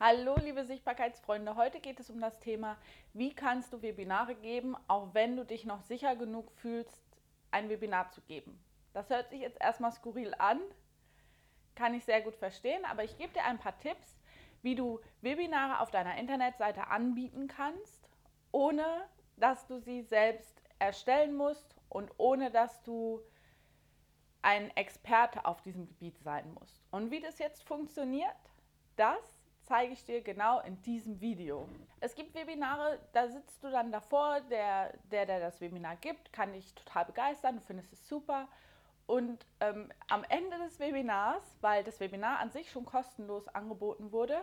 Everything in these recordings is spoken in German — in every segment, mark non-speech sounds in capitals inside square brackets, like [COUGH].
Hallo liebe Sichtbarkeitsfreunde, heute geht es um das Thema, wie kannst du Webinare geben, auch wenn du dich noch sicher genug fühlst, ein Webinar zu geben. Das hört sich jetzt erstmal skurril an, kann ich sehr gut verstehen, aber ich gebe dir ein paar Tipps, wie du Webinare auf deiner Internetseite anbieten kannst, ohne dass du sie selbst erstellen musst und ohne dass du ein Experte auf diesem Gebiet sein musst. Und wie das jetzt funktioniert, das zeige ich dir genau in diesem Video. Es gibt Webinare, da sitzt du dann davor, der, der, der das Webinar gibt, kann dich total begeistern, du findest es super. Und ähm, am Ende des Webinars, weil das Webinar an sich schon kostenlos angeboten wurde,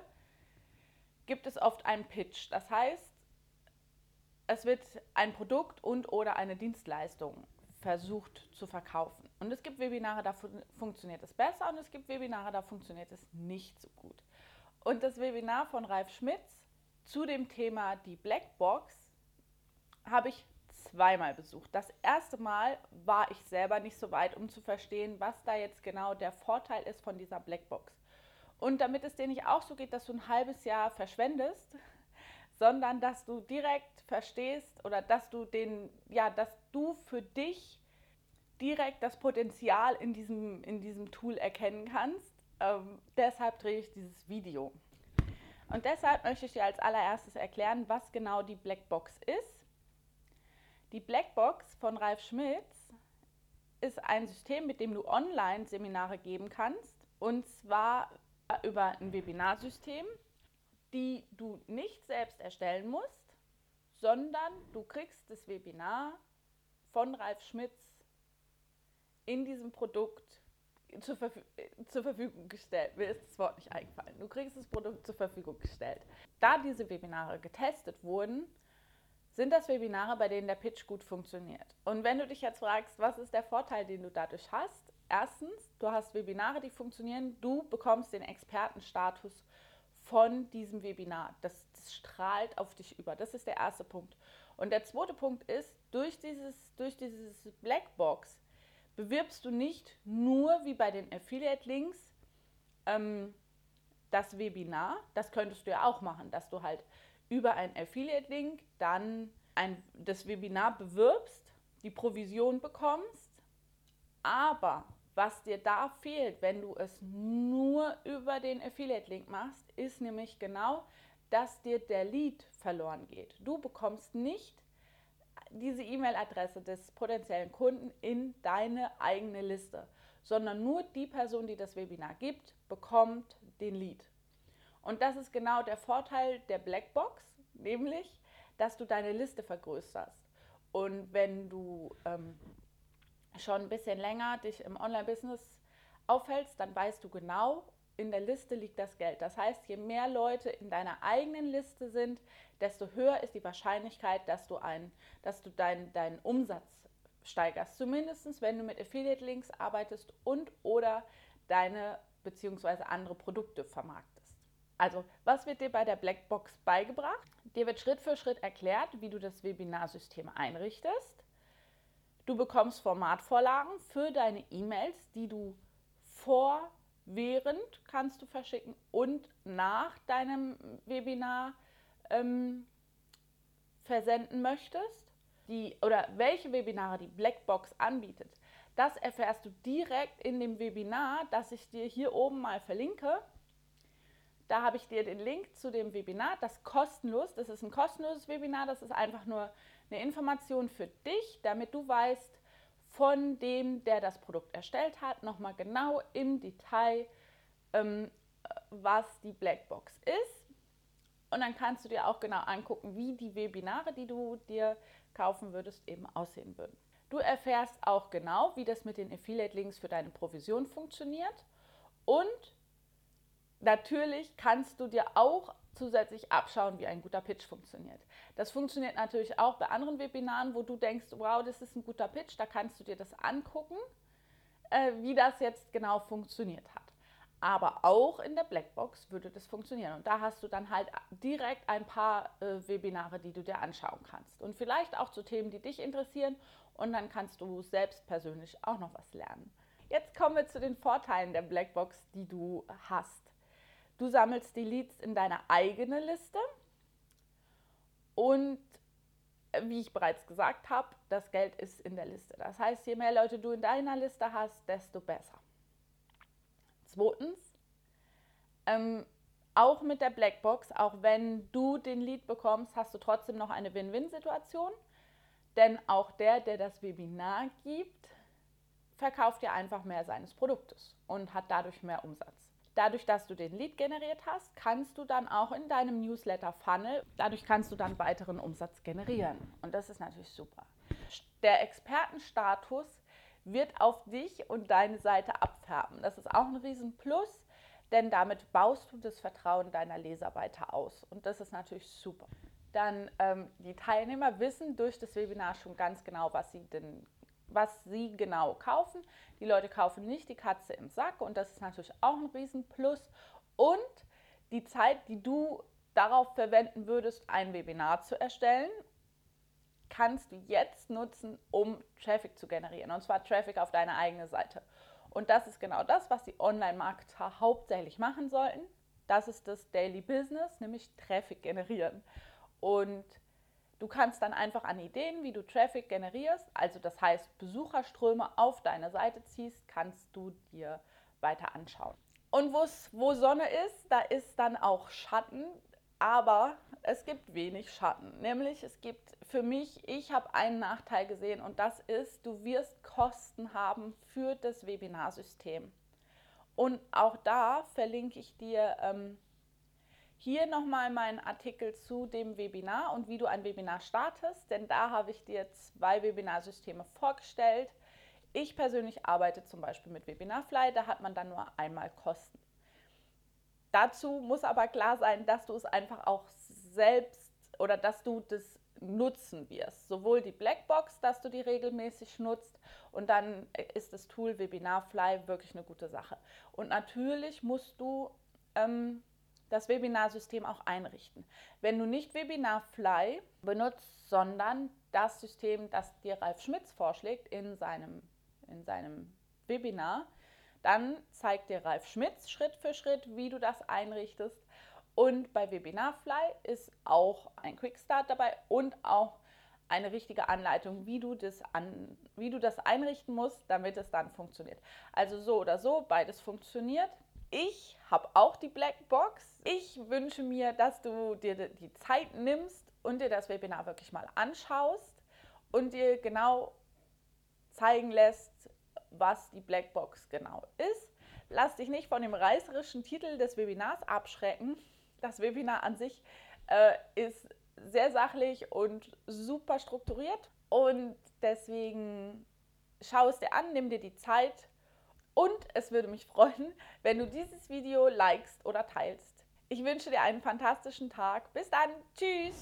gibt es oft einen Pitch. Das heißt, es wird ein Produkt und oder eine Dienstleistung versucht zu verkaufen. Und es gibt Webinare, da funktioniert es besser und es gibt Webinare, da funktioniert es nicht so gut. Und das Webinar von Ralf Schmitz zu dem Thema die Blackbox habe ich zweimal besucht. Das erste Mal war ich selber nicht so weit, um zu verstehen, was da jetzt genau der Vorteil ist von dieser Blackbox. Und damit es dir nicht auch so geht, dass du ein halbes Jahr verschwendest, [LAUGHS] sondern dass du direkt verstehst oder dass du den, ja, dass du für dich direkt das Potenzial in diesem, in diesem Tool erkennen kannst, ähm, deshalb drehe ich dieses Video. Und deshalb möchte ich dir als allererstes erklären, was genau die Blackbox ist. Die Blackbox von Ralf Schmitz ist ein System, mit dem du Online-Seminare geben kannst. Und zwar über ein Webinarsystem, die du nicht selbst erstellen musst, sondern du kriegst das Webinar von Ralf Schmitz in diesem Produkt zur, Verf zur, Verfügung gestellt. Mir ist das Wort nicht eingefallen. Du kriegst das Produkt zur Verfügung gestellt. Da diese Webinare getestet wurden, sind das Webinare, bei denen der Pitch gut funktioniert. Und wenn du dich jetzt fragst, was ist der Vorteil, den du dadurch hast? Erstens, du hast Webinare, die funktionieren. Du bekommst den Expertenstatus von diesem Webinar. Das, das strahlt auf dich über. Das ist der erste Punkt. Und der zweite Punkt ist, durch dieses, durch dieses Blackbox bewirbst du nicht nur wie bei den Affiliate-Links ähm, das Webinar. Das könntest du ja auch machen, dass du halt über einen Affiliate-Link dann ein, das Webinar bewirbst, die Provision bekommst. Aber was dir da fehlt, wenn du es nur über den Affiliate-Link machst, ist nämlich genau, dass dir der Lead verloren geht. Du bekommst nicht diese E-Mail-Adresse des potenziellen Kunden in deine eigene Liste, sondern nur die Person, die das Webinar gibt, bekommt den Lead. Und das ist genau der Vorteil der Blackbox, nämlich, dass du deine Liste vergrößerst. Und wenn du ähm, schon ein bisschen länger dich im Online-Business aufhältst, dann weißt du genau, in der Liste liegt das Geld. Das heißt, je mehr Leute in deiner eigenen Liste sind, desto höher ist die Wahrscheinlichkeit, dass du, ein, dass du dein, deinen Umsatz steigerst. Zumindest wenn du mit Affiliate-Links arbeitest und oder deine bzw. andere Produkte vermarktest. Also, was wird dir bei der Blackbox beigebracht? Dir wird Schritt für Schritt erklärt, wie du das Webinarsystem einrichtest. Du bekommst Formatvorlagen für deine E-Mails, die du vor während kannst du verschicken und nach deinem Webinar ähm, versenden möchtest, die, oder welche Webinare die Blackbox anbietet, das erfährst du direkt in dem Webinar, das ich dir hier oben mal verlinke. Da habe ich dir den Link zu dem Webinar, das kostenlos, das ist ein kostenloses Webinar, das ist einfach nur eine Information für dich, damit du weißt, von dem, der das Produkt erstellt hat, nochmal genau im Detail, ähm, was die Blackbox ist. Und dann kannst du dir auch genau angucken, wie die Webinare, die du dir kaufen würdest, eben aussehen würden. Du erfährst auch genau, wie das mit den Affiliate-Links für deine Provision funktioniert. Und natürlich kannst du dir auch zusätzlich abschauen, wie ein guter Pitch funktioniert. Das funktioniert natürlich auch bei anderen Webinaren, wo du denkst, wow, das ist ein guter Pitch, da kannst du dir das angucken, äh, wie das jetzt genau funktioniert hat. Aber auch in der Blackbox würde das funktionieren. Und da hast du dann halt direkt ein paar äh, Webinare, die du dir anschauen kannst. Und vielleicht auch zu Themen, die dich interessieren. Und dann kannst du selbst persönlich auch noch was lernen. Jetzt kommen wir zu den Vorteilen der Blackbox, die du hast. Du sammelst die Leads in deine eigene Liste und wie ich bereits gesagt habe, das Geld ist in der Liste. Das heißt, je mehr Leute du in deiner Liste hast, desto besser. Zweitens, ähm, auch mit der Blackbox, auch wenn du den Lead bekommst, hast du trotzdem noch eine Win-Win-Situation. Denn auch der, der das Webinar gibt, verkauft dir einfach mehr seines Produktes und hat dadurch mehr Umsatz. Dadurch, dass du den Lead generiert hast, kannst du dann auch in deinem Newsletter-Funnel, dadurch kannst du dann weiteren Umsatz generieren. Und das ist natürlich super. Der Expertenstatus wird auf dich und deine Seite abfärben. Das ist auch ein Riesenplus, denn damit baust du das Vertrauen deiner Leser weiter aus. Und das ist natürlich super. Dann ähm, die Teilnehmer wissen durch das Webinar schon ganz genau, was sie denn was sie genau kaufen. Die Leute kaufen nicht die Katze im Sack und das ist natürlich auch ein Riesenplus. Und die Zeit, die du darauf verwenden würdest, ein Webinar zu erstellen, kannst du jetzt nutzen, um Traffic zu generieren. Und zwar Traffic auf deine eigene Seite. Und das ist genau das, was die Online-Marketer hauptsächlich machen sollten. Das ist das Daily Business, nämlich Traffic generieren. Und Du kannst dann einfach an Ideen, wie du Traffic generierst, also das heißt Besucherströme auf deine Seite ziehst, kannst du dir weiter anschauen. Und wo Sonne ist, da ist dann auch Schatten, aber es gibt wenig Schatten. Nämlich es gibt für mich, ich habe einen Nachteil gesehen und das ist, du wirst Kosten haben für das Webinarsystem. Und auch da verlinke ich dir ähm, hier nochmal meinen Artikel zu dem Webinar und wie du ein Webinar startest, denn da habe ich dir zwei Webinarsysteme vorgestellt. Ich persönlich arbeite zum Beispiel mit Webinarfly, da hat man dann nur einmal Kosten. Dazu muss aber klar sein, dass du es einfach auch selbst oder dass du das nutzen wirst. Sowohl die Blackbox, dass du die regelmäßig nutzt und dann ist das Tool Webinarfly wirklich eine gute Sache. Und natürlich musst du ähm, das Webinarsystem auch einrichten. Wenn du nicht Webinarfly benutzt, sondern das System, das dir Ralf Schmitz vorschlägt in seinem, in seinem Webinar, dann zeigt dir Ralf Schmitz Schritt für Schritt, wie du das einrichtest. Und bei Webinarfly ist auch ein Quickstart dabei und auch eine richtige Anleitung, wie du, das an, wie du das einrichten musst, damit es dann funktioniert. Also so oder so, beides funktioniert. Ich habe auch die Blackbox. Ich wünsche mir, dass du dir die Zeit nimmst und dir das Webinar wirklich mal anschaust und dir genau zeigen lässt, was die Blackbox genau ist. Lass dich nicht von dem reißerischen Titel des Webinars abschrecken. Das Webinar an sich äh, ist sehr sachlich und super strukturiert und deswegen schau es dir an, nimm dir die Zeit und es würde mich freuen, wenn du dieses Video likest oder teilst. Ich wünsche dir einen fantastischen Tag. Bis dann. Tschüss.